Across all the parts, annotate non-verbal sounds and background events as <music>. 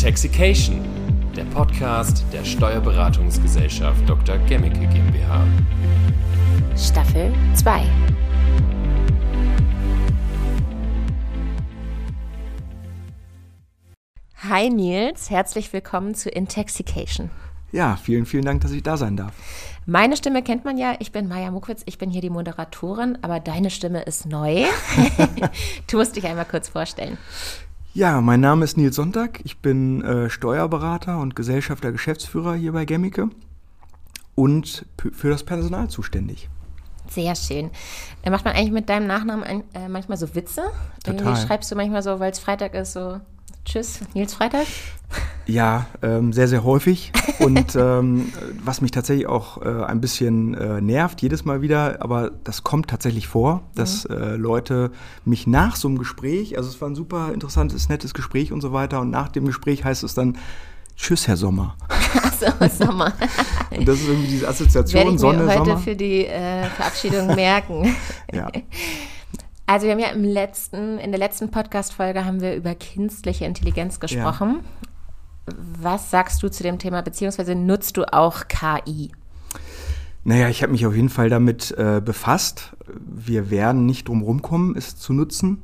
Intoxication, der Podcast der Steuerberatungsgesellschaft Dr. Gemmicke GmbH. Staffel 2. Hi Nils, herzlich willkommen zu Intoxication. Ja, vielen, vielen Dank, dass ich da sein darf. Meine Stimme kennt man ja. Ich bin Maja Mukwitz, ich bin hier die Moderatorin, aber deine Stimme ist neu. <laughs> <laughs> du musst dich einmal kurz vorstellen. Ja, mein Name ist Nils Sonntag. Ich bin äh, Steuerberater und Gesellschafter Geschäftsführer hier bei Gemmicke und für das Personal zuständig. Sehr schön. Äh, macht man eigentlich mit deinem Nachnamen ein, äh, manchmal so Witze? Total. Irgendwie schreibst du manchmal so, weil es Freitag ist, so Tschüss, Nils Freitag? Ja, ähm, sehr, sehr häufig. Und <laughs> ähm, was mich tatsächlich auch äh, ein bisschen äh, nervt, jedes Mal wieder, aber das kommt tatsächlich vor, dass mhm. äh, Leute mich nach so einem Gespräch, also es war ein super interessantes, nettes Gespräch und so weiter, und nach dem Gespräch heißt es dann, Tschüss, Herr Sommer. <laughs> Achso, Sommer. <laughs> und das ist irgendwie diese Assoziation, Werde ich Sonne, mir heute Sommer. für die äh, Verabschiedung merken. Ja. Also wir haben ja im letzten, in der letzten Podcast-Folge haben wir über künstliche Intelligenz gesprochen. Ja. Was sagst du zu dem Thema, beziehungsweise nutzt du auch KI? Naja, ich habe mich auf jeden Fall damit äh, befasst. Wir werden nicht drum rumkommen, es zu nutzen.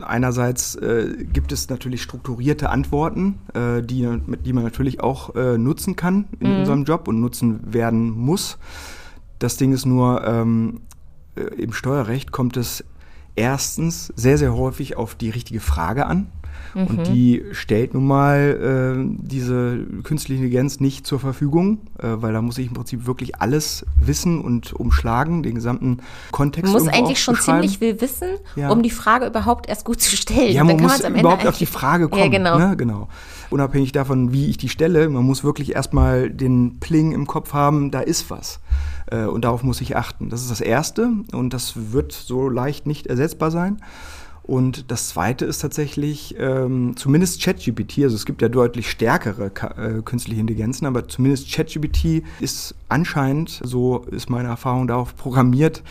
Einerseits äh, gibt es natürlich strukturierte Antworten, äh, die, die man natürlich auch äh, nutzen kann in mhm. unserem Job und nutzen werden muss. Das Ding ist nur, ähm, äh, im Steuerrecht kommt es erstens sehr, sehr häufig auf die richtige Frage an. Mhm. Und die stellt nun mal äh, diese künstliche Intelligenz nicht zur Verfügung, äh, weil da muss ich im Prinzip wirklich alles wissen und umschlagen, den gesamten Kontext. Man muss eigentlich schon ziemlich viel wissen, ja. um die Frage überhaupt erst gut zu stellen. Ja, man muss überhaupt auf die Frage kommen. Ja, genau. Ne? genau. Unabhängig davon, wie ich die stelle, man muss wirklich erstmal den Pling im Kopf haben, da ist was. Äh, und darauf muss ich achten. Das ist das Erste und das wird so leicht nicht ersetzbar sein. Und das Zweite ist tatsächlich ähm, zumindest ChatGPT, also es gibt ja deutlich stärkere äh, künstliche Intelligenzen, aber zumindest ChatGPT ist anscheinend, so ist meine Erfahrung darauf programmiert,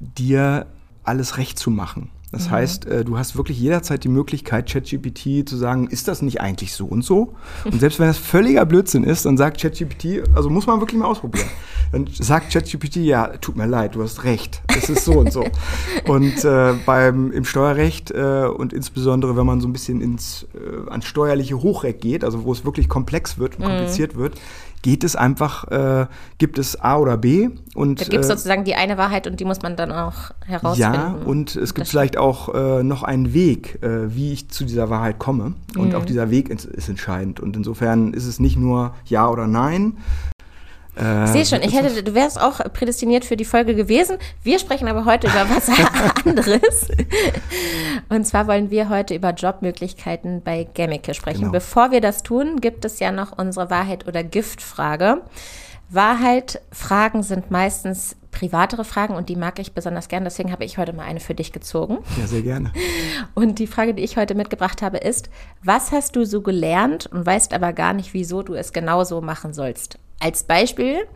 dir alles recht zu machen. Das mhm. heißt, äh, du hast wirklich jederzeit die Möglichkeit, ChatGPT zu sagen, ist das nicht eigentlich so und so? <laughs> Und selbst wenn das völliger Blödsinn ist, dann sagt ChatGPT, also muss man wirklich mal ausprobieren. Dann sagt ChatGPT, ja, tut mir leid, du hast recht, es ist so und so. <laughs> Und äh, beim, im Steuerrecht äh, und insbesondere, wenn man so ein bisschen ins, äh, ans steuerliche Hochreck geht, also wo es wirklich komplex wird und mhm. kompliziert wird, geht es einfach, äh, gibt es A oder B. Und, da gibt es äh, sozusagen die eine Wahrheit und die muss man dann auch herausfinden. Ja, und es gibt vielleicht auch äh, noch einen Weg, äh, wie ich zu dieser Wahrheit komme. Und mhm. auch dieser Weg ist, ist entscheidend. Und insofern ist es nicht nur Ja oder Nein, äh, ich sehe schon, ich hätte, du wärst auch prädestiniert für die Folge gewesen. Wir sprechen aber heute über was <laughs> anderes. Und zwar wollen wir heute über Jobmöglichkeiten bei Gemmicke sprechen. Genau. Bevor wir das tun, gibt es ja noch unsere Wahrheit- oder Giftfrage. Wahrheit-Fragen sind meistens privatere Fragen und die mag ich besonders gern. Deswegen habe ich heute mal eine für dich gezogen. Ja, sehr gerne. <laughs> Und die Frage, die ich heute mitgebracht habe, ist: Was hast du so gelernt und weißt aber gar nicht, wieso du es genauso machen sollst? Als Beispiel,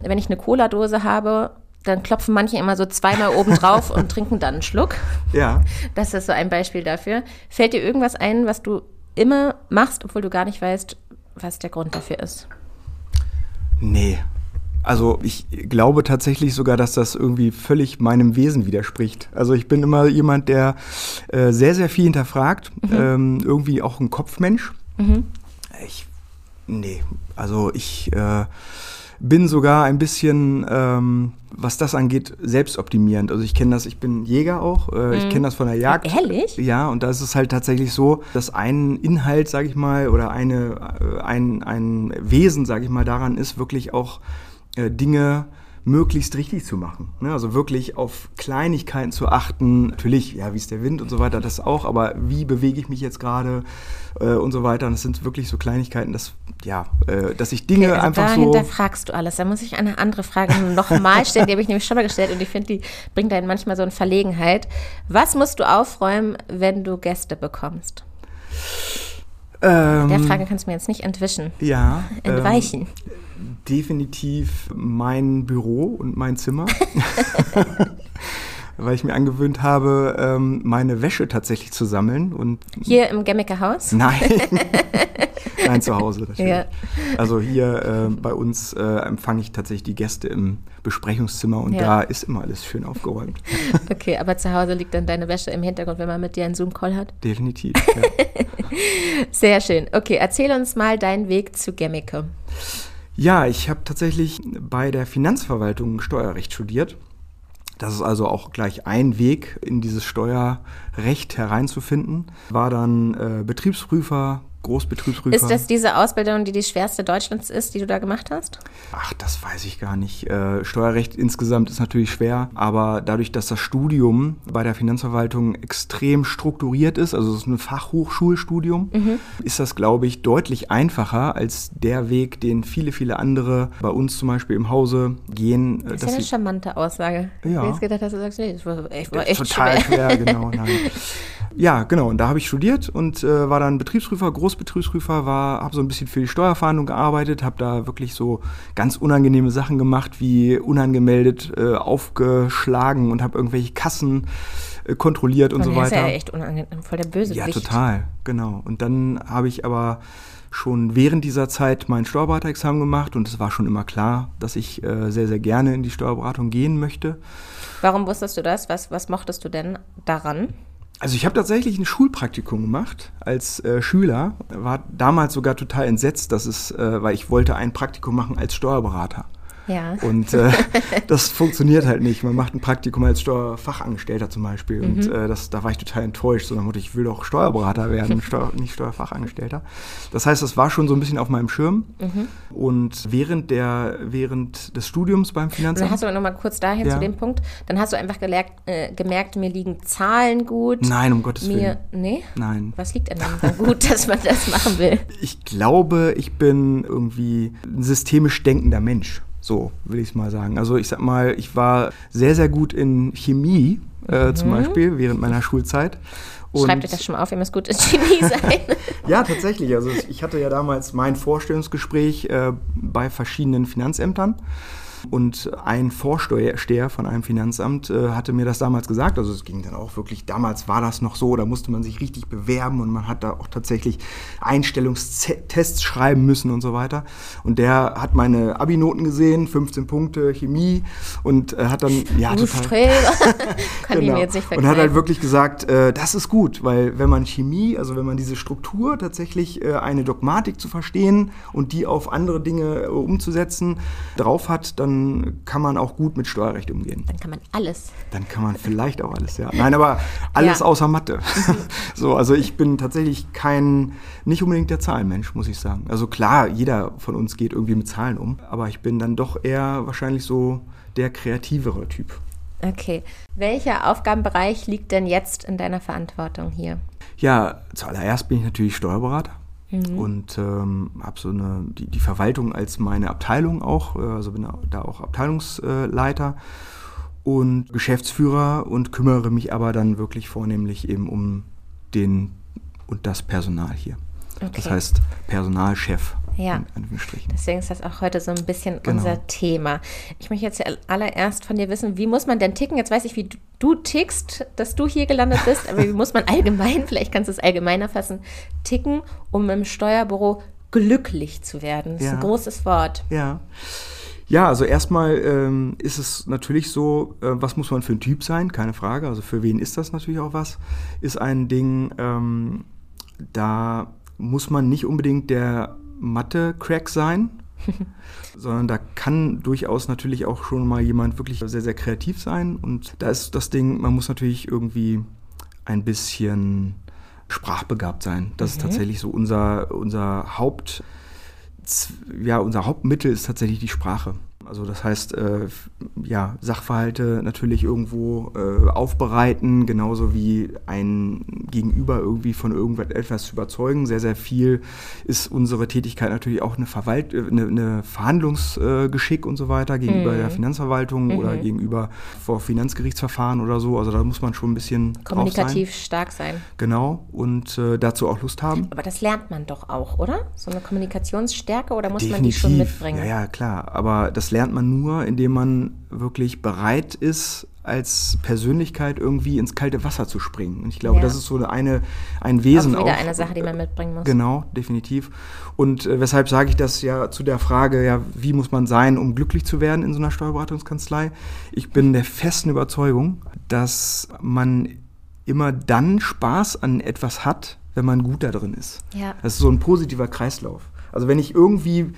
wenn ich eine Cola-Dose habe, dann klopfen manche immer so zweimal oben <laughs> drauf und trinken dann einen Schluck. Ja. Das ist so ein Beispiel dafür. Fällt dir irgendwas ein, was du immer machst, obwohl du gar nicht weißt, was der Grund dafür ist? Nee. Also ich glaube tatsächlich sogar, dass das irgendwie völlig meinem Wesen widerspricht. Also ich bin immer jemand, der äh, sehr, sehr viel hinterfragt, mhm. ähm, irgendwie auch ein Kopfmensch. Mhm. Ich Nee, also ich äh, bin sogar ein bisschen, ähm, was das angeht, selbstoptimierend. Also ich kenne das, ich bin Jäger auch, äh, mhm. ich kenne das von der Jagd. Ehrlich? Ja, und da ist es halt tatsächlich so, dass ein Inhalt, sage ich mal, oder eine, äh, ein, ein Wesen, sage ich mal, daran ist, wirklich auch Dinge möglichst richtig zu machen. Ne? Also wirklich auf Kleinigkeiten zu achten. Natürlich, ja, wie ist der Wind und so weiter, das auch, aber wie bewege ich mich jetzt gerade äh, und so weiter. Und das sind wirklich so Kleinigkeiten, dass, ja, äh, dass ich Dinge okay, also einfach da so. hinterfragst du alles. Da muss ich eine andere Frage <laughs> nochmal stellen, die habe ich nämlich schon mal gestellt und ich finde, die bringt einen manchmal so in Verlegenheit. Was musst du aufräumen, wenn du Gäste bekommst? Ähm, Der Frage kannst du mir jetzt nicht entwischen. Ja. Entweichen. Ähm, definitiv mein Büro und mein Zimmer. <laughs> <laughs> weil ich mir angewöhnt habe, ähm, meine Wäsche tatsächlich zu sammeln. Und hier im Gemmecker Haus? <laughs> Nein. Nein, zu Hause. Ja. Also hier äh, bei uns äh, empfange ich tatsächlich die Gäste im Besprechungszimmer und ja. da ist immer alles schön aufgeräumt. Okay, aber zu Hause liegt dann deine Wäsche im Hintergrund, wenn man mit dir einen Zoom-Call hat? Definitiv. Ja. Sehr schön. Okay, erzähl uns mal deinen Weg zu Gemmicke. Ja, ich habe tatsächlich bei der Finanzverwaltung Steuerrecht studiert. Das ist also auch gleich ein Weg, in dieses Steuerrecht hereinzufinden. War dann äh, Betriebsprüfer, Großbetriebsprüfer. Ist das diese Ausbildung, die die schwerste Deutschlands ist, die du da gemacht hast? Ach, das weiß ich gar nicht. Äh, Steuerrecht insgesamt ist natürlich schwer, aber dadurch, dass das Studium bei der Finanzverwaltung extrem strukturiert ist, also es ist ein Fachhochschulstudium, mhm. ist das, glaube ich, deutlich einfacher als der Weg, den viele, viele andere bei uns zum Beispiel im Hause gehen. Äh, das ist ja eine charmante Aussage. Ja. Ich hätte jetzt gedacht, dass du sagst, nee, das war echt, war echt Total schwer. schwer genau. <laughs> Nein. Ja, genau. Und da habe ich studiert und äh, war dann Betriebsprüfer, Großbetriebsprüfer, war, habe so ein bisschen für die Steuerfahndung gearbeitet, habe da wirklich so ganz unangenehme Sachen gemacht, wie unangemeldet äh, aufgeschlagen und habe irgendwelche Kassen äh, kontrolliert und, so weiter. Das ist ja echt unangenehm, voll der böse Ja, total, genau. Und dann habe ich aber schon während dieser Zeit mein Steuerberaterexamen gemacht und es war schon immer klar, dass ich äh, sehr, sehr gerne in die Steuerberatung gehen möchte. Warum wusstest du das? Was, was mochtest du denn daran? Also ich habe tatsächlich ein Schulpraktikum gemacht als äh, Schüler, war damals sogar total entsetzt, dass es, äh, weil ich wollte ein Praktikum machen als Steuerberater. Ja. Und äh, <laughs> das funktioniert halt nicht. Man macht ein Praktikum als Steuerfachangestellter zum Beispiel. Mhm. Und äh, das, da war ich total enttäuscht. So, dann ich will doch Steuerberater werden, <laughs> Steuer, nicht Steuerfachangestellter. Das heißt, das war schon so ein bisschen auf meinem Schirm. Mhm. Und während, der, während des Studiums beim Finanzamt. Dann hast du noch mal kurz dahin ja. zu dem Punkt. Dann hast du einfach gelernt, äh, gemerkt, mir liegen Zahlen gut. Nein, um Gottes mir, Willen. Nee? Nein. Was liegt denn dann gut, <laughs> dass man das machen will? Ich glaube, ich bin irgendwie ein systemisch denkender Mensch. So will ich es mal sagen. Also ich sag mal, ich war sehr, sehr gut in Chemie äh, mhm. zum Beispiel während meiner Schulzeit. Und Schreibt euch das schon mal auf, ihr müsst gut in Chemie sein. <laughs> ja, tatsächlich. Also ich hatte ja damals mein Vorstellungsgespräch äh, bei verschiedenen Finanzämtern. Und ein Vorsteher von einem Finanzamt äh, hatte mir das damals gesagt. Also es ging dann auch wirklich, damals war das noch so, da musste man sich richtig bewerben und man hat da auch tatsächlich Einstellungstests schreiben müssen und so weiter. Und der hat meine Abi-Noten gesehen, 15 Punkte Chemie und äh, hat dann, ja, du total. <laughs> <laughs> Kann genau. ich mir jetzt nicht Und hat halt wirklich gesagt, äh, das ist gut, weil wenn man Chemie, also wenn man diese Struktur tatsächlich äh, eine Dogmatik zu verstehen und die auf andere Dinge äh, umzusetzen drauf hat, dann dann kann man auch gut mit Steuerrecht umgehen. Dann kann man alles. Dann kann man vielleicht auch alles, ja. Nein, aber alles ja. außer Mathe. <laughs> so, also ich bin tatsächlich kein, nicht unbedingt der Zahlenmensch, muss ich sagen. Also klar, jeder von uns geht irgendwie mit Zahlen um, aber ich bin dann doch eher wahrscheinlich so der kreativere Typ. Okay. Welcher Aufgabenbereich liegt denn jetzt in deiner Verantwortung hier? Ja, zuallererst bin ich natürlich Steuerberater mhm. und ähm, habe so eine, die, die, Verwaltung als meine Abteilung auch, äh, also bin da auch Abteilungsleiter und Geschäftsführer und kümmere mich aber dann wirklich vornehmlich eben um den und das Personal hier. Okay. Das heißt Personalchef. Ja, deswegen ist das auch heute so ein bisschen genau. unser Thema. Ich möchte jetzt allererst von dir wissen, wie muss man denn ticken? Jetzt weiß ich, wie du tickst, dass du hier gelandet bist, aber wie muss man <laughs> allgemein, vielleicht kannst du es allgemeiner fassen, ticken, um im Steuerbüro glücklich zu werden? Das ja. ist ein großes Wort. Ja. Ja, also erstmal ähm, ist es natürlich so, äh, was muss man für ein Typ sein? Keine Frage. Also für wen ist das natürlich auch was? Ist ein Ding, ähm, da muss man nicht unbedingt der Mathe-Crack sein, <laughs> sondern da kann durchaus natürlich auch schon mal jemand wirklich sehr, sehr kreativ sein. Und da ist das Ding, man muss natürlich irgendwie ein bisschen sprachbegabt sein. Das okay. ist tatsächlich so unser, unser Haupt, ja, unser Hauptmittel ist tatsächlich die Sprache. Also das heißt, äh, ja, Sachverhalte natürlich irgendwo äh, aufbereiten, genauso wie ein Gegenüber irgendwie von irgendetwas zu überzeugen. Sehr, sehr viel ist unsere Tätigkeit natürlich auch eine, Verwalt äh, eine, eine Verhandlungsgeschick und so weiter gegenüber mhm. der Finanzverwaltung mhm. oder gegenüber vor Finanzgerichtsverfahren oder so. Also da muss man schon ein bisschen kommunikativ sein. stark sein. Genau und äh, dazu auch Lust haben. Aber das lernt man doch auch, oder? So eine Kommunikationsstärke oder muss Definitiv. man die schon mitbringen? Ja, ja, klar. Aber das lernt man nur, indem man wirklich bereit ist, als Persönlichkeit irgendwie ins kalte Wasser zu springen. Und ich glaube, ja. das ist so eine, ein Wesen auch. Wieder auch, eine Sache, die man mitbringen muss. Genau, definitiv. Und äh, weshalb sage ich das ja zu der Frage, ja, wie muss man sein, um glücklich zu werden in so einer Steuerberatungskanzlei? Ich bin der festen Überzeugung, dass man immer dann Spaß an etwas hat, wenn man gut da drin ist. Ja. Das ist so ein positiver Kreislauf. Also wenn ich irgendwie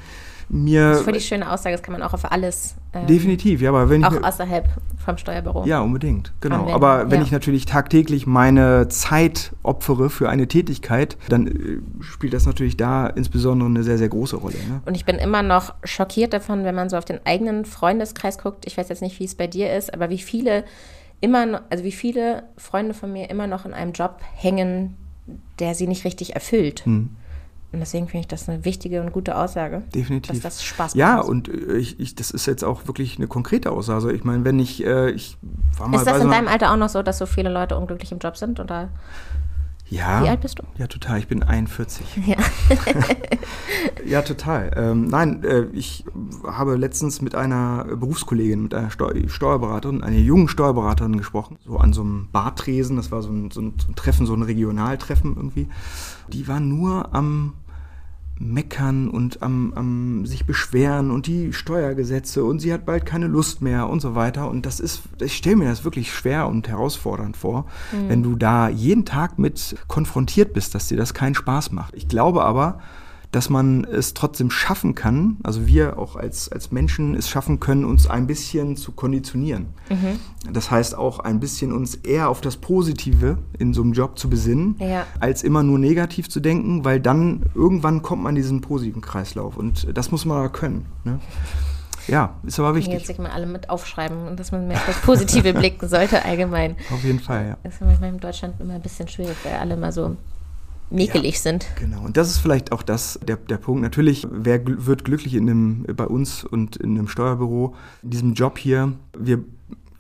mir. Das ist voll die schöne Aussage, das kann man auch auf alles. Ähm, definitiv, ja, aber wenn auch ich. Auch außerhalb vom Steuerbüro. Ja, unbedingt, genau. Anwenden. Aber wenn ja. ich natürlich tagtäglich meine Zeit opfere für eine Tätigkeit, dann äh, spielt das natürlich da insbesondere eine sehr, sehr große Rolle. Ne? Und ich bin immer noch schockiert davon, wenn man so auf den eigenen Freundeskreis guckt. Ich weiß jetzt nicht, wie es bei dir ist, aber wie viele immer, also wie viele Freunde von mir immer noch in einem Job hängen, der sie nicht richtig erfüllt. Hm. Und deswegen finde ich das eine wichtige und gute Aussage. Definitiv. Dass das Spaß macht. Ja, und äh, ich, ich, das ist jetzt auch wirklich eine konkrete Aussage. Also ich meine, wenn ich, äh, ich war mal. Ist das in deinem Alter auch noch so, dass so viele Leute unglücklich im Job sind? Oder? Ja. Wie alt bist du? Ja, total. Ich bin 41. <laughs> Ja, <laughs> ja total. Ähm, nein, äh, ich habe letztens mit einer Berufskollegin, mit einer Steu Steuerberaterin, einer jungen Steuerberaterin gesprochen, so an so einem Bartresen. Das war so ein, so ein, so ein Treffen, so ein Regionaltreffen irgendwie. Die war nur am meckern und am, am sich beschweren und die Steuergesetze und sie hat bald keine Lust mehr und so weiter. Und das ist, ich stelle mir das wirklich schwer und herausfordernd vor, mhm. wenn du da jeden Tag mit konfrontiert bist, dass dir das keinen Spaß macht. Ich glaube aber, dass man es trotzdem schaffen kann, also wir auch als, als Menschen es schaffen können, uns ein bisschen zu konditionieren. Mhm. Das heißt auch ein bisschen uns eher auf das Positive in so einem Job zu besinnen, ja. als immer nur negativ zu denken, weil dann irgendwann kommt man in diesen positiven Kreislauf und das muss man aber können. Ne? Ja, ist aber wichtig. Jetzt sich mal alle mit aufschreiben und dass man mehr auf das Positive <laughs> blicken sollte allgemein. Auf jeden Fall, ja. Das ist manchmal in Deutschland immer ein bisschen schwierig, weil alle mal so mäkelig ja, sind. Genau, und das ist vielleicht auch das, der, der Punkt. Natürlich, wer wird glücklich in einem, bei uns und in einem Steuerbüro, in diesem Job hier? Wir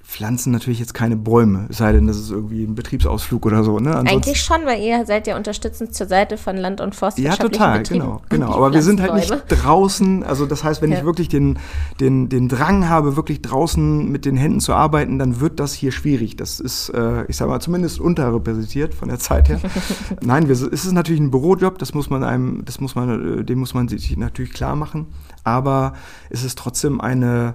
pflanzen natürlich jetzt keine Bäume, es sei denn, das ist irgendwie ein Betriebsausflug oder so. Ne? Eigentlich schon, weil ihr seid ja unterstützend zur Seite von Land- und Forstwirtschaftlichen Ja, total, Betrieben. genau. genau. Aber wir sind halt nicht draußen, also das heißt, wenn ja. ich wirklich den, den, den Drang habe, wirklich draußen mit den Händen zu arbeiten, dann wird das hier schwierig. Das ist, äh, ich sag mal, zumindest unterrepräsentiert von der Zeit her. <laughs> Nein, wir, es ist natürlich ein Bürojob, das muss man einem, das muss man, äh, dem muss man sich natürlich klar machen. Aber es ist trotzdem eine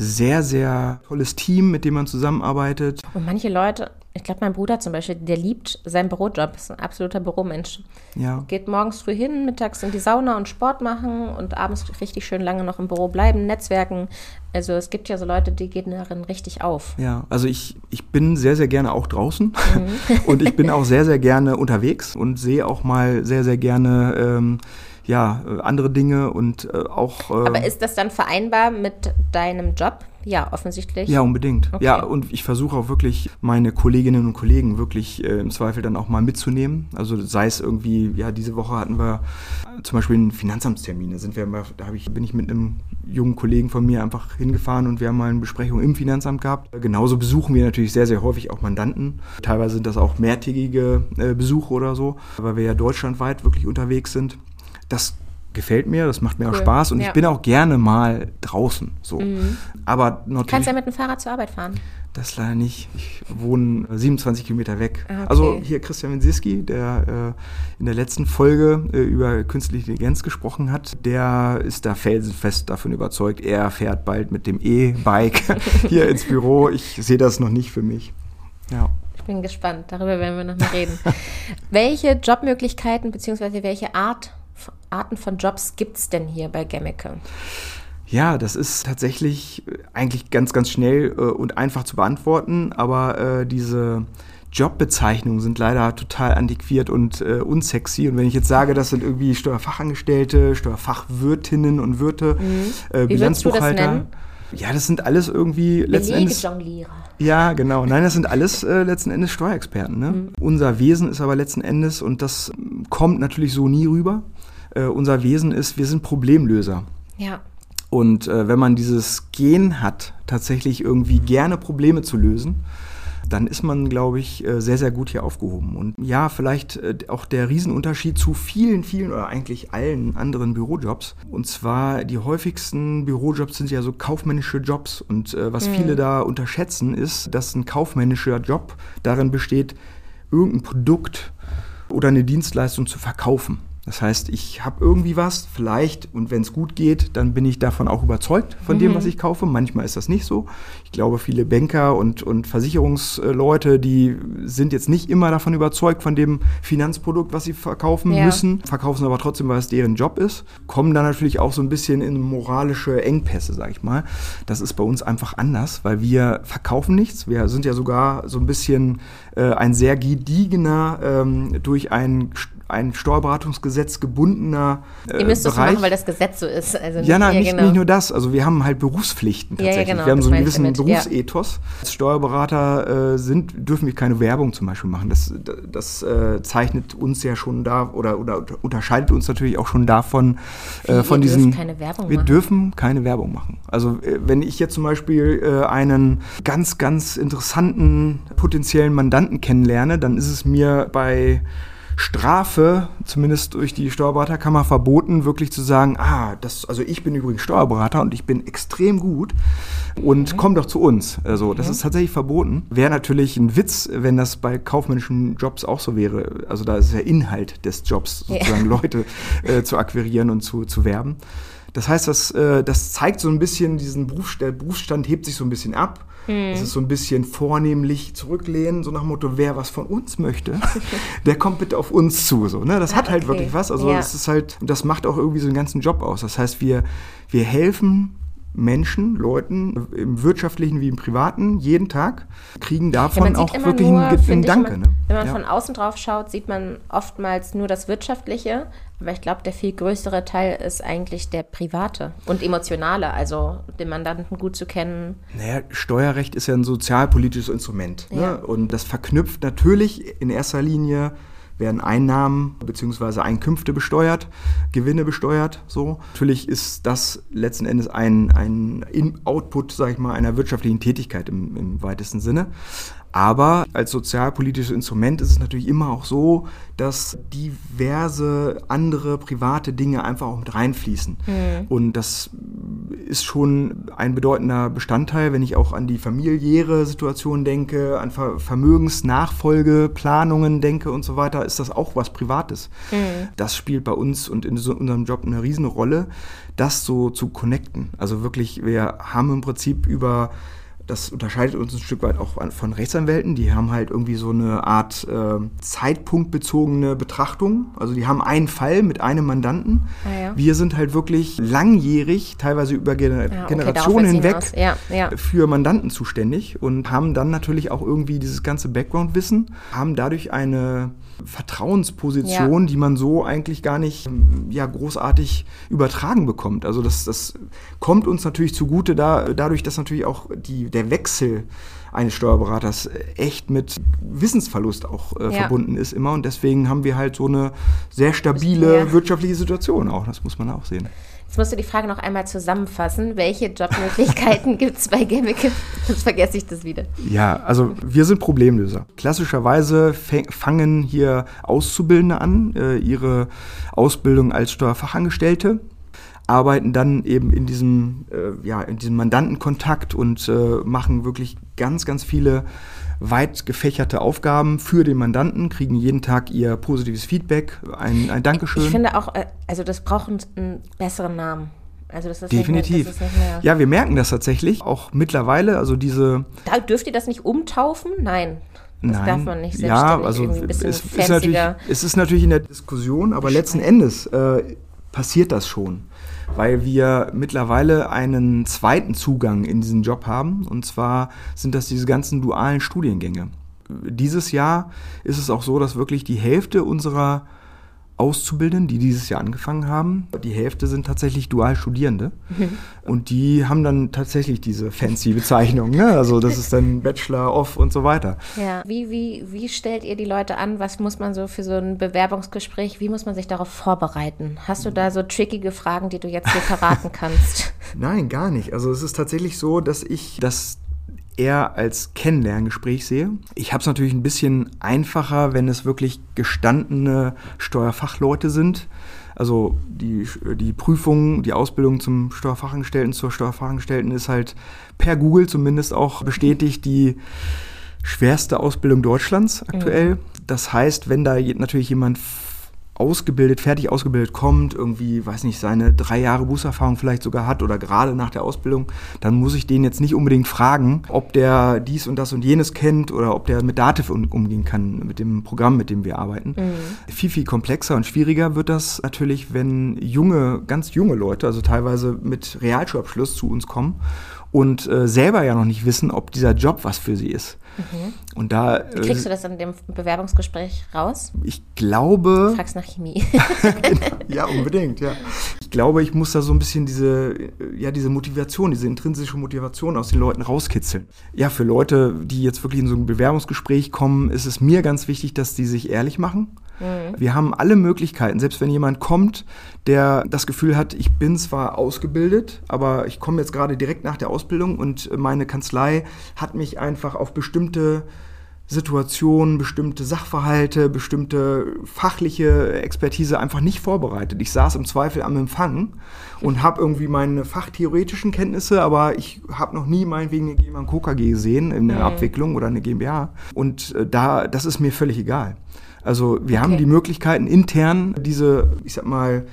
sehr, sehr tolles Team, mit dem man zusammenarbeitet. Und manche Leute, ich glaube, mein Bruder zum Beispiel, der liebt seinen Bürojob, ist ein absoluter Büromensch. Ja. Geht morgens früh hin, mittags in die Sauna und Sport machen und abends richtig schön lange noch im Büro bleiben, Netzwerken. Also es gibt ja so Leute, die gehen darin richtig auf. Ja, also ich, ich bin sehr, sehr gerne auch draußen mhm. <laughs> und ich bin auch sehr, sehr gerne unterwegs und sehe auch mal sehr, sehr gerne ähm, ja, äh, andere Dinge und äh, auch. Äh, Aber ist das dann vereinbar mit deinem Job? Ja, offensichtlich. Ja, unbedingt. Okay. Ja, und ich versuche auch wirklich meine Kolleginnen und Kollegen wirklich äh, im Zweifel dann auch mal mitzunehmen. Also sei es irgendwie, ja, diese Woche hatten wir zum Beispiel einen Finanzamtstermin. Da sind wir mal, da ich, bin ich mit einem jungen Kollegen von mir einfach hingefahren und wir haben mal eine Besprechung im Finanzamt gehabt. Genauso besuchen wir natürlich sehr, sehr häufig auch Mandanten. Teilweise sind das auch mehrtägige äh, Besuche oder so, weil wir ja deutschlandweit wirklich unterwegs sind das gefällt mir, das macht mir cool. auch Spaß und ja. ich bin auch gerne mal draußen. So. Mhm. Aber natürlich. Kannst ja mit dem Fahrrad zur Arbeit fahren? Das leider nicht. Ich wohne 27 Kilometer weg. Ah, okay. Also hier Christian Winsiski, der äh, in der letzten Folge äh, über künstliche Intelligenz gesprochen hat, der ist da felsenfest davon überzeugt, er fährt bald mit dem E-Bike <laughs> hier ins Büro. Ich sehe das noch nicht für mich. Ja. Ich bin gespannt, darüber werden wir noch mal reden. <laughs> welche Jobmöglichkeiten bzw. welche Art Arten von Jobs gibt es denn hier bei Gemmeke? Ja, das ist tatsächlich äh, eigentlich ganz, ganz schnell äh, und einfach zu beantworten, aber äh, diese Jobbezeichnungen sind leider total antiquiert und äh, unsexy. Und wenn ich jetzt sage, das sind irgendwie Steuerfachangestellte, Steuerfachwirtinnen und Wirte, mhm. äh, Bilanzbuchhalter. Ja, das sind alles irgendwie letzten Endes. Ja, genau. Nein, das sind alles äh, letzten Endes Steuerexperten. Ne? Mhm. Unser Wesen ist aber letzten Endes, und das kommt natürlich so nie rüber, äh, unser Wesen ist, wir sind Problemlöser. Ja. Und äh, wenn man dieses Gen hat, tatsächlich irgendwie gerne Probleme zu lösen, dann ist man, glaube ich, äh, sehr, sehr gut hier aufgehoben. Und ja, vielleicht äh, auch der Riesenunterschied zu vielen, vielen oder eigentlich allen anderen Bürojobs. Und zwar die häufigsten Bürojobs sind ja so kaufmännische Jobs. Und äh, was mhm. viele da unterschätzen, ist, dass ein kaufmännischer Job darin besteht, irgendein Produkt oder eine Dienstleistung zu verkaufen. Das heißt, ich habe irgendwie was, vielleicht, und wenn es gut geht, dann bin ich davon auch überzeugt, von mhm. dem, was ich kaufe. Manchmal ist das nicht so. Ich glaube, viele Banker und, und Versicherungsleute, die sind jetzt nicht immer davon überzeugt, von dem Finanzprodukt, was sie verkaufen ja. müssen, verkaufen aber trotzdem, weil es deren Job ist, kommen dann natürlich auch so ein bisschen in moralische Engpässe, sag ich mal. Das ist bei uns einfach anders, weil wir verkaufen nichts. Wir sind ja sogar so ein bisschen äh, ein sehr gediegener, ähm, durch ein ein Steuerberatungsgesetz gebundener äh, Ihr müsst es machen, weil das Gesetz so ist. Also ja, nein, nicht, genau. nicht, nur das. Also wir haben halt Berufspflichten tatsächlich. Ja, genau, wir haben so einen gewissen Berufsethos. Als Steuerberater äh, sind, dürfen wir keine Werbung zum Beispiel machen. Das, das äh, zeichnet uns ja schon da oder, oder unterscheidet uns natürlich auch schon davon, äh, von diesen. Keine Werbung wir machen. dürfen keine Werbung machen. Also äh, wenn ich jetzt zum Beispiel äh, einen ganz, ganz interessanten potenziellen Mandanten kennenlerne, dann ist es mir bei Strafe, zumindest durch die Steuerberaterkammer, verboten, wirklich zu sagen, ah, das, also ich bin übrigens Steuerberater und ich bin extrem gut und mhm. komm doch zu uns. Also das mhm. ist tatsächlich verboten. Wäre natürlich ein Witz, wenn das bei kaufmännischen Jobs auch so wäre. Also da ist der Inhalt des Jobs, sozusagen ja. Leute äh, zu akquirieren und zu, zu werben. Das heißt, das, äh, das zeigt so ein bisschen diesen Berufsstand, der Berufsstand hebt sich so ein bisschen ab. Hm. Es ist so ein bisschen vornehmlich zurücklehnen, so nach dem Motto, wer was von uns möchte, <laughs> der kommt bitte auf uns zu. So, ne? Das ah, hat halt okay. wirklich was. Also ja. das ist halt, das macht auch irgendwie so einen ganzen Job aus. Das heißt, wir, wir helfen Menschen, Leuten im wirtschaftlichen wie im privaten jeden Tag kriegen davon ja, auch wirklich nur, einen, einen Danke. Man, ne? Wenn man ja. von außen drauf schaut, sieht man oftmals nur das Wirtschaftliche, aber ich glaube, der viel größere Teil ist eigentlich der private und emotionale, also den Mandanten gut zu kennen. Naja, Steuerrecht ist ja ein sozialpolitisches Instrument ne? ja. und das verknüpft natürlich in erster Linie werden Einnahmen bzw. Einkünfte besteuert, Gewinne besteuert. So. Natürlich ist das letzten Endes ein, ein Output, sage ich mal, einer wirtschaftlichen Tätigkeit im, im weitesten Sinne. Aber als sozialpolitisches Instrument ist es natürlich immer auch so, dass diverse andere private Dinge einfach auch mit reinfließen. Mhm. Und das ist schon ein bedeutender Bestandteil, wenn ich auch an die familiäre Situation denke, an Ver Vermögensnachfolgeplanungen denke und so weiter, ist das auch was Privates. Mhm. Das spielt bei uns und in so unserem Job eine riesen Rolle, das so zu connecten. Also wirklich, wir haben im Prinzip über das unterscheidet uns ein Stück weit auch von Rechtsanwälten. Die haben halt irgendwie so eine Art äh, zeitpunktbezogene Betrachtung. Also die haben einen Fall mit einem Mandanten. Ah, ja. Wir sind halt wirklich langjährig, teilweise über Gener ja, okay, Generationen hinweg ja, für Mandanten zuständig und haben dann natürlich auch irgendwie dieses ganze Background-Wissen, haben dadurch eine Vertrauensposition, ja. die man so eigentlich gar nicht ja, großartig übertragen bekommt. Also das, das kommt uns natürlich zugute, da, dadurch, dass natürlich auch die, der Wechsel eines Steuerberaters echt mit Wissensverlust auch äh, ja. verbunden ist immer. Und deswegen haben wir halt so eine sehr stabile wirtschaftliche Situation auch. Das muss man auch sehen. Jetzt musst du die Frage noch einmal zusammenfassen. Welche Jobmöglichkeiten <laughs> gibt es bei Gamic? Sonst vergesse ich das wieder. Ja, also wir sind Problemlöser. Klassischerweise fangen hier Auszubildende an, äh, ihre Ausbildung als Steuerfachangestellte arbeiten dann eben in diesem, äh, ja, in diesem Mandantenkontakt und äh, machen wirklich ganz, ganz viele weit gefächerte Aufgaben für den Mandanten, kriegen jeden Tag ihr positives Feedback, ein, ein Dankeschön. Ich finde auch, äh, also das braucht einen besseren Namen. Also das ist Definitiv. Mehr, das ist ja, wir merken das tatsächlich auch mittlerweile. Also diese. Da dürft ihr das nicht umtaufen? Nein. Das Nein. darf man nicht Ja, also es, ist natürlich, es ist natürlich in der Diskussion, aber letzten Endes äh, passiert das schon weil wir mittlerweile einen zweiten Zugang in diesen Job haben. Und zwar sind das diese ganzen dualen Studiengänge. Dieses Jahr ist es auch so, dass wirklich die Hälfte unserer Auszubildenden, die dieses Jahr angefangen haben. Die Hälfte sind tatsächlich Dualstudierende. Mhm. Und die haben dann tatsächlich diese fancy Bezeichnung. Ne? Also das ist dann Bachelor of und so weiter. Ja. Wie, wie, wie stellt ihr die Leute an? Was muss man so für so ein Bewerbungsgespräch, wie muss man sich darauf vorbereiten? Hast du da so trickige Fragen, die du jetzt hier verraten <laughs> kannst? Nein, gar nicht. Also es ist tatsächlich so, dass ich das eher als Kennenlerngespräch sehe. Ich habe es natürlich ein bisschen einfacher, wenn es wirklich gestandene Steuerfachleute sind. Also die, die Prüfung, die Ausbildung zum Steuerfachangestellten, zur Steuerfachangestellten ist halt per Google zumindest auch bestätigt die schwerste Ausbildung Deutschlands aktuell. Mhm. Das heißt, wenn da natürlich jemand ausgebildet, fertig ausgebildet kommt, irgendwie, weiß nicht, seine drei Jahre Berufserfahrung vielleicht sogar hat oder gerade nach der Ausbildung, dann muss ich den jetzt nicht unbedingt fragen, ob der dies und das und jenes kennt oder ob der mit Dativ umgehen kann, mit dem Programm, mit dem wir arbeiten. Mhm. Viel, viel komplexer und schwieriger wird das natürlich, wenn junge, ganz junge Leute, also teilweise mit Realschulabschluss zu uns kommen und äh, selber ja noch nicht wissen, ob dieser Job was für sie ist. Mhm. Und da. Wie kriegst äh, du das in dem Bewerbungsgespräch raus? Ich glaube. Du fragst nach Chemie. <laughs> ja, unbedingt, ja. Ich glaube, ich muss da so ein bisschen diese, ja, diese Motivation, diese intrinsische Motivation aus den Leuten rauskitzeln. Ja, für Leute, die jetzt wirklich in so ein Bewerbungsgespräch kommen, ist es mir ganz wichtig, dass die sich ehrlich machen Mhm. Wir haben alle Möglichkeiten, selbst wenn jemand kommt, der das Gefühl hat, ich bin zwar ausgebildet, aber ich komme jetzt gerade direkt nach der Ausbildung und meine Kanzlei hat mich einfach auf bestimmte Situationen, bestimmte Sachverhalte, bestimmte fachliche Expertise einfach nicht vorbereitet. Ich saß im Zweifel am Empfang und habe irgendwie meine fachtheoretischen Kenntnisse, aber ich habe noch nie meinetwegen eine GmbH KKG gesehen in der mhm. Abwicklung oder eine GmbH. Und äh, da, das ist mir völlig egal. Also wir okay. haben die Möglichkeiten intern diese, ich sag mal,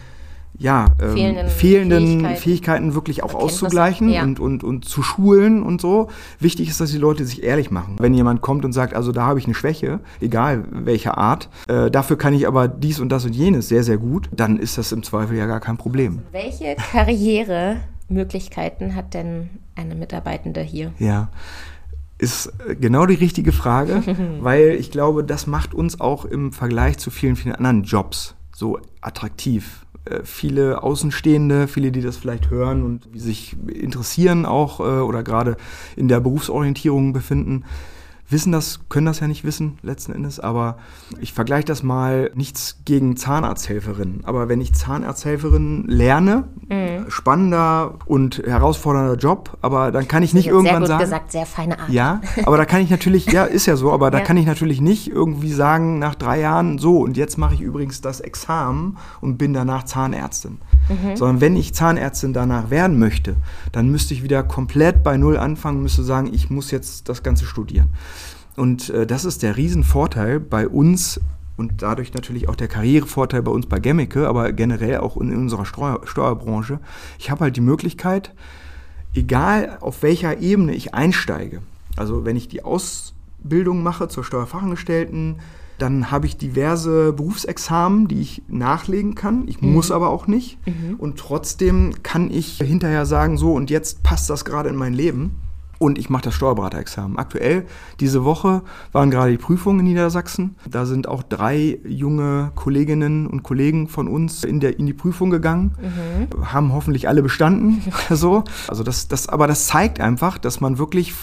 ja, ähm, fehlenden, fehlenden Fähigkeiten. Fähigkeiten. wirklich auch auszugleichen ja. und, und, und zu schulen und so. Wichtig ist, dass die Leute sich ehrlich machen. Wenn jemand kommt und sagt, also da habe ich eine Schwäche, egal welcher Art, äh, dafür kann ich aber dies und das und jenes sehr, sehr gut, dann ist das im Zweifel ja gar kein Problem. Welche Karrieremöglichkeiten hat denn eine Mitarbeitende hier? Ja, ist äh, genau die richtige Frage, <laughs> weil ich glaube, das macht uns auch im Vergleich zu vielen, vielen anderen Jobs so attraktiv. Äh, viele Außenstehende, viele, die das vielleicht hören und sich interessieren auch äh, oder gerade in der Berufsorientierung befinden, wissen das, können das ja nicht wissen letzten Endes, aber ich vergleiche das mal nichts gegen Zahnarzthelferinnen. Aber wenn ich Zahnarzthelferin lerne, mhm. spannender und herausfordernder Job, aber dann kann ich nicht irgendwann sehr gut sagen. gesagt, sehr feine Art. Ja, aber da kann ich natürlich, ja, ist ja so, aber da ja. kann ich natürlich nicht irgendwie sagen, nach drei Jahren, so, und jetzt mache ich übrigens das Examen und bin danach Zahnärztin. Mhm. Sondern wenn ich Zahnärztin danach werden möchte, dann müsste ich wieder komplett bei Null anfangen, müsste sagen, ich muss jetzt das Ganze studieren. Und äh, das ist der Riesenvorteil bei uns und dadurch natürlich auch der Karrierevorteil bei uns bei Gemmeke, aber generell auch in, in unserer Steuer, Steuerbranche. Ich habe halt die Möglichkeit, egal auf welcher Ebene ich einsteige, also wenn ich die Ausbildung mache zur Steuerfachangestellten, dann habe ich diverse Berufsexamen, die ich nachlegen kann. Ich mhm. muss aber auch nicht. Mhm. Und trotzdem kann ich hinterher sagen, so und jetzt passt das gerade in mein Leben und ich mache das Steuerberaterexamen. Aktuell, diese Woche waren gerade die Prüfungen in Niedersachsen. Da sind auch drei junge Kolleginnen und Kollegen von uns in, der, in die Prüfung gegangen, mhm. haben hoffentlich alle bestanden. <laughs> so. Also das, das, aber das zeigt einfach, dass man wirklich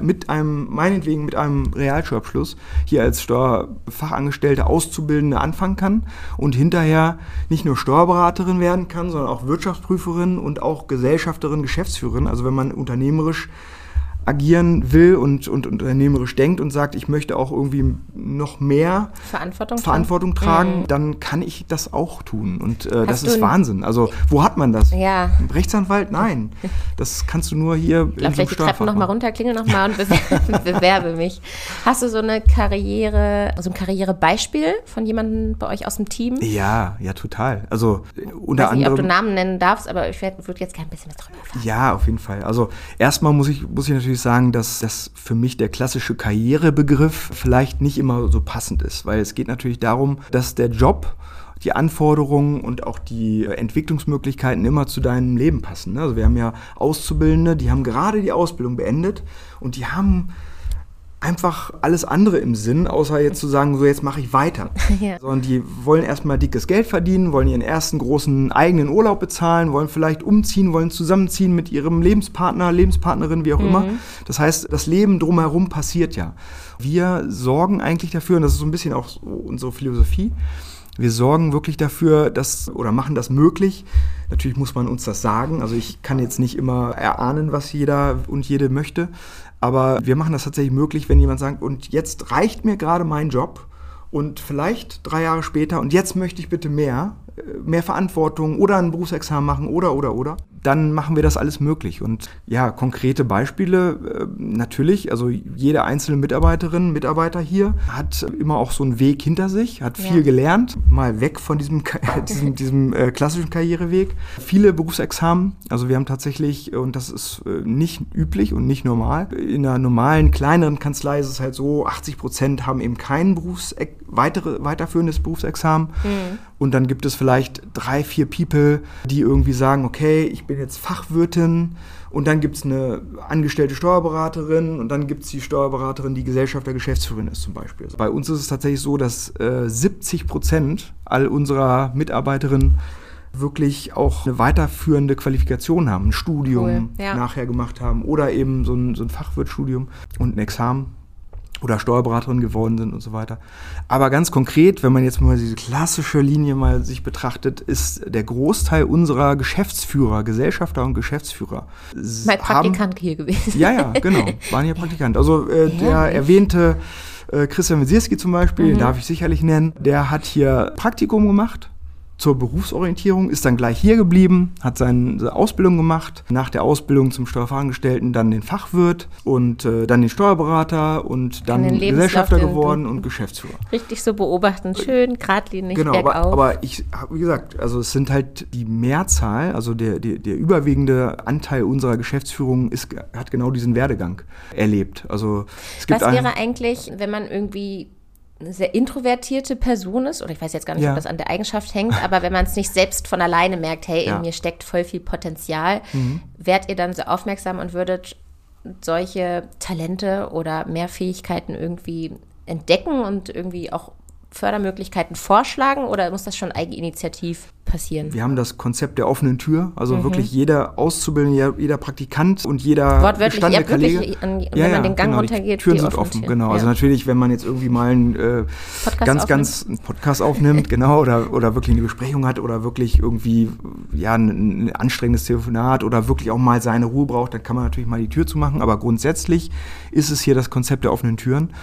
mit einem, meinetwegen mit einem Realschulabschluss hier als Steuerfachangestellte Auszubildende anfangen kann und hinterher nicht nur Steuerberaterin werden kann, sondern auch Wirtschaftsprüferin und auch Gesellschafterin, Geschäftsführerin. Also wenn man unternehmerisch agieren will und, und unternehmerisch denkt und sagt, ich möchte auch irgendwie noch mehr Verantwortung, Verantwortung tragen, mhm. dann kann ich das auch tun. Und äh, das ist Wahnsinn. Also wo hat man das? Ja. Rechtsanwalt? Nein. Das kannst du nur hier ich glaub, vielleicht die Treppen nochmal runter, klingel nochmal und <laughs> bewerbe, <laughs> bewerbe mich. Hast du so eine Karriere, so ein Karrierebeispiel von jemandem bei euch aus dem Team? Ja, ja, total. Also unter Weiß anderem. Nicht, ob du Namen nennen darfst, aber ich würde jetzt gerne ein bisschen was drüber erfahren. Ja, auf jeden Fall. Also erstmal muss ich, muss ich natürlich natürlich sagen, dass das für mich der klassische Karrierebegriff vielleicht nicht immer so passend ist, weil es geht natürlich darum, dass der Job die Anforderungen und auch die Entwicklungsmöglichkeiten immer zu deinem Leben passen. Ne? Also wir haben ja Auszubildende, die haben gerade die Ausbildung beendet und die haben einfach alles andere im Sinn, außer jetzt zu sagen, so jetzt mache ich weiter. <laughs> Ja. Sondern die wollen erstmal dickes Geld verdienen, wollen ihren ersten großen eigenen Urlaub bezahlen, wollen vielleicht umziehen, wollen zusammenziehen mit ihrem Lebenspartner, Lebenspartnerin, wie auch mhm. immer. Das heißt, das Leben drumherum passiert ja. Wir sorgen eigentlich dafür, und das ist so ein bisschen auch unsere Philosophie, Wir sorgen wirklich dafür, dass oder machen das möglich. Natürlich muss man uns das sagen. Also ich kann jetzt nicht immer erahnen, was jeder und jede möchte. Aber wir machen das tatsächlich möglich, wenn jemand sagt, und jetzt reicht mir gerade mein Job und vielleicht drei Jahre später und jetzt möchte ich bitte mehr, mehr Verantwortung oder ein Berufsexamen machen oder, oder, oder dann machen wir das alles möglich. Und ja, konkrete Beispiele, äh, natürlich, also jede einzelne Mitarbeiterin, Mitarbeiter hier hat immer auch so einen Weg hinter sich, hat viel ja. gelernt, mal weg von diesem, <laughs> diesem, diesem äh, klassischen Karriereweg. Viele Berufsexamen, also wir haben tatsächlich, und das ist äh, nicht üblich und nicht normal, in einer normalen, kleineren Kanzlei ist es halt so, 80 Prozent haben eben kein Berufs weitere, weiterführendes Berufsexamen. Mhm. Und dann gibt es vielleicht drei, vier People, die irgendwie sagen, okay, ich bin jetzt Fachwirtin und dann gibt es eine angestellte Steuerberaterin und dann gibt es die Steuerberaterin, die Gesellschaft der Geschäftsführerin ist zum Beispiel. Bei uns ist es tatsächlich so, dass äh, 70 Prozent all unserer Mitarbeiterinnen wirklich auch eine weiterführende Qualifikation haben, ein Studium cool, ja. nachher gemacht haben oder eben so ein, so ein Fachwirtstudium und ein Examen oder Steuerberaterin geworden sind und so weiter. Aber ganz konkret, wenn man jetzt mal diese klassische Linie mal sich betrachtet, ist der Großteil unserer Geschäftsführer, Gesellschafter und Geschäftsführer. Mein Praktikant haben, hier gewesen. Ja, ja, genau, <laughs> waren hier Praktikant. Also äh, der erwähnte äh, Christian Wesierski zum Beispiel, mhm. den darf ich sicherlich nennen, der hat hier Praktikum gemacht zur Berufsorientierung, ist dann gleich hier geblieben, hat seine Ausbildung gemacht, nach der Ausbildung zum Steuerfachangestellten dann den Fachwirt und äh, dann den Steuerberater und dann Gesellschafter geworden und Geschäftsführer. Richtig so beobachten, schön, geradlinig, genau, aber, aber, ich habe, wie gesagt, also es sind halt die Mehrzahl, also der, der, der überwiegende Anteil unserer Geschäftsführung ist, hat genau diesen Werdegang erlebt. Also es gibt Was wäre eigentlich, wenn man irgendwie eine sehr introvertierte Person ist, oder ich weiß jetzt gar nicht, ja. ob das an der Eigenschaft hängt, <laughs> aber wenn man es nicht selbst von alleine merkt, hey, ja. in mir steckt voll viel Potenzial, mhm. wärt ihr dann so aufmerksam und würdet solche Talente oder mehr Fähigkeiten irgendwie entdecken und irgendwie auch Fördermöglichkeiten vorschlagen oder muss das schon eigeninitiativ passieren? Wir haben das Konzept der offenen Tür, also mhm. wirklich jeder Auszubildende, jeder Praktikant und jeder Wortwörtlich, ihr habt wirklich, an, wenn ja, man den Gang genau, runtergeht, die Türen die sind offen, Türen. genau. Also ja. Also natürlich, wenn man jetzt irgendwie mal einen äh, ganz, aufnimmt. ganz einen Podcast aufnimmt, <laughs> genau, oder, oder wirklich eine Besprechung hat oder wirklich irgendwie ja ein, ein anstrengendes Telefonat oder wirklich auch mal seine Ruhe braucht, dann kann man natürlich mal die Tür zumachen. Aber grundsätzlich ist es hier das Konzept der offenen Türen.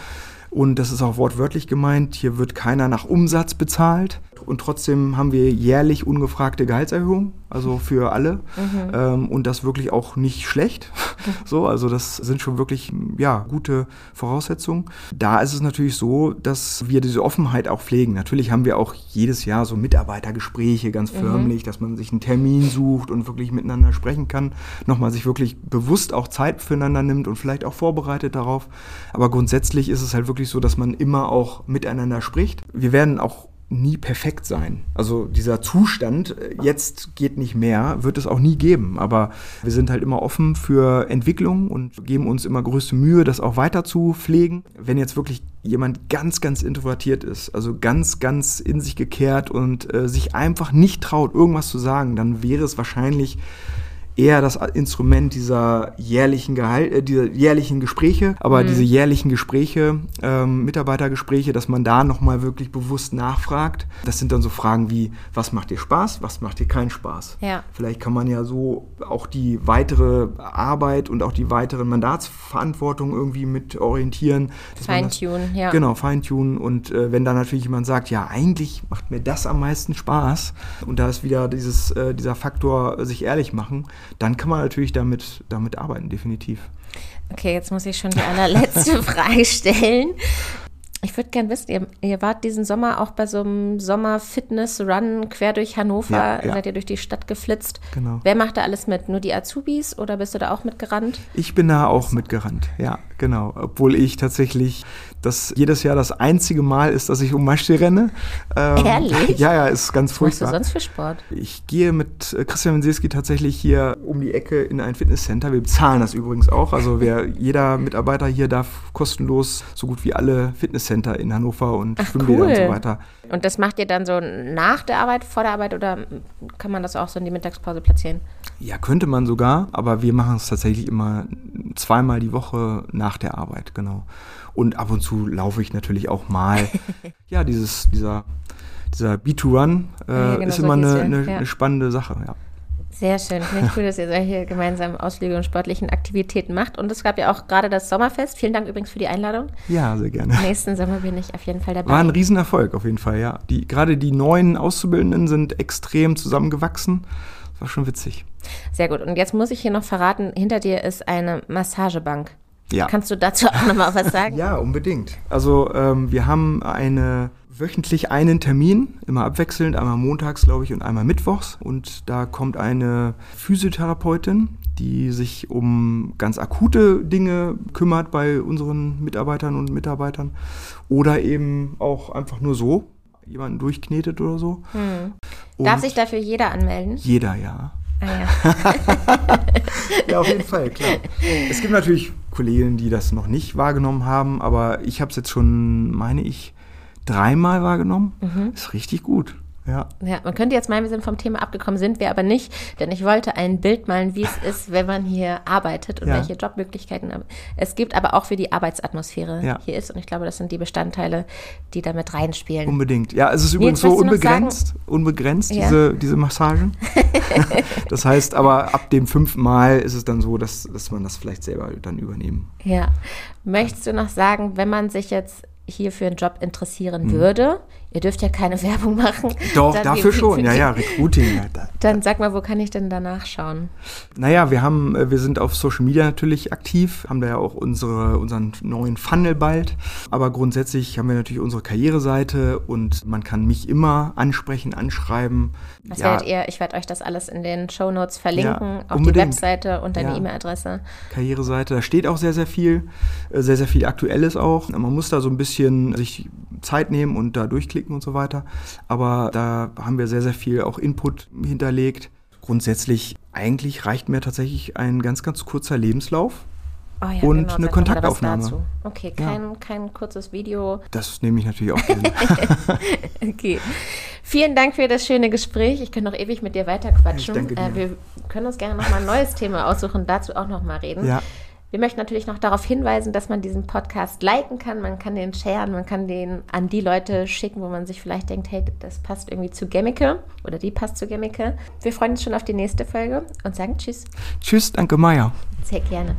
Und das ist auch wortwörtlich gemeint. Hier wird keiner nach Umsatz bezahlt. Und trotzdem haben wir jährlich ungefragte Gehaltserhöhungen, also für alle. Mhm. Ähm, und das wirklich auch nicht schlecht. <laughs> so, also das sind schon wirklich, ja, gute Voraussetzungen. Da ist es natürlich so, dass wir diese Offenheit auch pflegen. Natürlich haben wir auch jedes Jahr so Mitarbeitergespräche ganz mhm. förmlich, dass man sich einen Termin sucht und wirklich miteinander sprechen kann. Nochmal sich wirklich bewusst auch Zeit füreinander nimmt und vielleicht auch vorbereitet darauf. Aber grundsätzlich ist es halt wirklich so, dass man immer auch miteinander spricht. Wir werden auch nie perfekt sein. Also dieser Zustand, äh, jetzt geht nicht mehr, wird es auch nie geben. Aber wir sind halt immer offen für Entwicklung und geben uns immer größte Mühe, das auch weiter zu pflegen. Wenn jetzt wirklich jemand ganz, ganz introvertiert ist, also ganz, ganz in sich gekehrt und äh, sich einfach nicht traut, irgendwas zu sagen, dann wäre es wahrscheinlich eher das Instrument dieser jährlichen Gehalt, äh, dieser jährlichen Gespräche, aber mhm. diese jährlichen Gespräche, ähm, Mitarbeitergespräche, dass man da nochmal wirklich bewusst nachfragt. Das sind dann so Fragen wie, was macht dir Spaß, was macht dir keinen Spaß? Ja. Vielleicht kann man ja so auch die weitere Arbeit und auch die weitere Mandatsverantwortung irgendwie mit orientieren. Feintunen, ja. Genau, feintunen. Und äh, wenn dann natürlich jemand sagt, ja, eigentlich macht mir das am meisten Spaß und da ist wieder dieses, äh, dieser Faktor, sich ehrlich machen, dann kann man natürlich damit, damit arbeiten, definitiv. Okay, jetzt muss ich schon die allerletzte <laughs> Frage stellen. Ich würde gerne wissen, ihr, ihr, wart diesen Sommer auch bei so einem Sommer-Fitness-Run quer durch Hannover, ja, ja. seid ihr durch die Stadt geflitzt. Genau. Wer macht da alles mit? Nur die Azubis oder bist du da auch mitgerannt? Ich bin da auch mitgerannt, ja, genau. Obwohl ich tatsächlich das jedes Jahr das einzige Mal ist, dass ich um Maschsee renne. Ähm, Ehrlich? Ja, ja, ist ganz furchtbar. Was machst du sonst für Sport? Ich gehe mit äh, Christian Wensilski tatsächlich hier um die Ecke in ein Fitnesscenter. Wir bezahlen das übrigens auch. Also wer, jeder Mitarbeiter hier darf kostenlos so gut wie alle Fitnesscenter in Hannover und Ach, Schwimmbäder cool. und so weiter. Und das macht ihr dann so nach der Arbeit, vor der Arbeit oder kann man das auch so in die Mittagspause platzieren? Ja, könnte man sogar, aber wir machen es tatsächlich immer zweimal die Woche nach der Arbeit, genau. Und ab und zu laufe ich natürlich auch mal, <laughs> ja, dieses, dieser, dieser B2Run äh, ja, genau, ist immer eine, eine, ja. eine, spannende Sache, ja. Sehr schön. Finde ich cool, dass ihr solche gemeinsamen Ausflüge und sportlichen Aktivitäten macht. Und es gab ja auch gerade das Sommerfest. Vielen Dank übrigens für die Einladung. Ja, sehr gerne. Nächsten Sommer bin ich auf jeden Fall dabei. War ein Riesenerfolg auf jeden Fall, ja. Die, gerade die neuen Auszubildenden sind extrem zusammengewachsen. Das war schon witzig. Sehr gut. Und jetzt muss ich hier noch verraten, hinter dir ist eine Massagebank. Ja. Kannst du dazu auch nochmal was sagen? <laughs> ja, unbedingt. Also ähm, wir haben eine wöchentlich einen Termin, immer abwechselnd, einmal montags, glaube ich, und einmal mittwochs. Und da kommt eine Physiotherapeutin, die sich um ganz akute Dinge kümmert bei unseren Mitarbeitern und Mitarbeitern. Oder eben auch einfach nur so, jemanden durchknetet oder so. Hm. Darf sich dafür jeder anmelden? Jeder, ja. Ah, ja. <laughs> ja, auf jeden Fall, klar. Es gibt natürlich Kollegen, die das noch nicht wahrgenommen haben, aber ich habe es jetzt schon, meine ich, dreimal wahrgenommen. Mhm. Ist richtig gut. Ja. ja, man könnte jetzt meinen, wir sind vom Thema abgekommen, sind wir aber nicht, denn ich wollte ein Bild malen, wie es ist, wenn man hier arbeitet und ja. welche Jobmöglichkeiten es gibt, aber auch wie die Arbeitsatmosphäre ja. hier ist. Und ich glaube, das sind die Bestandteile, die damit reinspielen. Unbedingt. Ja, es ist übrigens so unbegrenzt, unbegrenzt, diese, diese Massagen. <laughs> das heißt aber, ab dem fünften Mal ist es dann so, dass, dass man das vielleicht selber dann übernehmen. Ja. Möchtest du noch sagen, wenn man sich jetzt hier für einen Job interessieren hm. würde, ihr dürft ja keine <laughs> Werbung machen. Doch, dafür schon, ja, ja, Recruiting. dann sag mal, wo kann ich denn danach schauen? Naja, wir haben, äh, wir sind auf Social Media natürlich aktiv, haben da ja auch unsere, unseren neuen Funnel bald. Aber grundsätzlich haben wir natürlich unsere Karriereseite und man kann mich immer ansprechen, anschreiben. Was ja. werdet ihr? Ich werde euch das alles in den Show Notes verlinken, ja, auch die Webseite und deine ja. E-Mail-Adresse. Karriereseite, da steht auch sehr, sehr viel, äh, sehr, sehr viel Aktuelles auch. Man muss da so ein bisschen sich Zeit nehmen und da durchklicken klicken und so weiter. Aber da haben wir sehr, sehr viel auch Input hinterlegt. Grundsätzlich, eigentlich reicht mir tatsächlich ein ganz, ganz kurzer Lebenslauf. Oh ja, und genau, eine Kontaktaufnahme. Okay, kein, ja. kein kurzes Video. Das nehme ich natürlich auch gerne. <laughs> <laughs> okay. Vielen Dank für das schöne Gespräch. Ich könnte noch ewig mit dir weiterquatschen. Ich danke dir. Äh, wir können uns gerne noch mal ein neues Thema aussuchen, dazu auch noch mal reden. Ja. Wir möchten natürlich noch darauf hinweisen, dass man diesen Podcast liken kann, man kann den sharen, man kann den an die Leute schicken, wo man sich vielleicht denkt, hey, das passt irgendwie zu Gemmike oder die passt zu Gemmike. Wir freuen uns schon auf die nächste Folge und sagen Tschüss. Tschüss, danke Maya. Sehr gerne.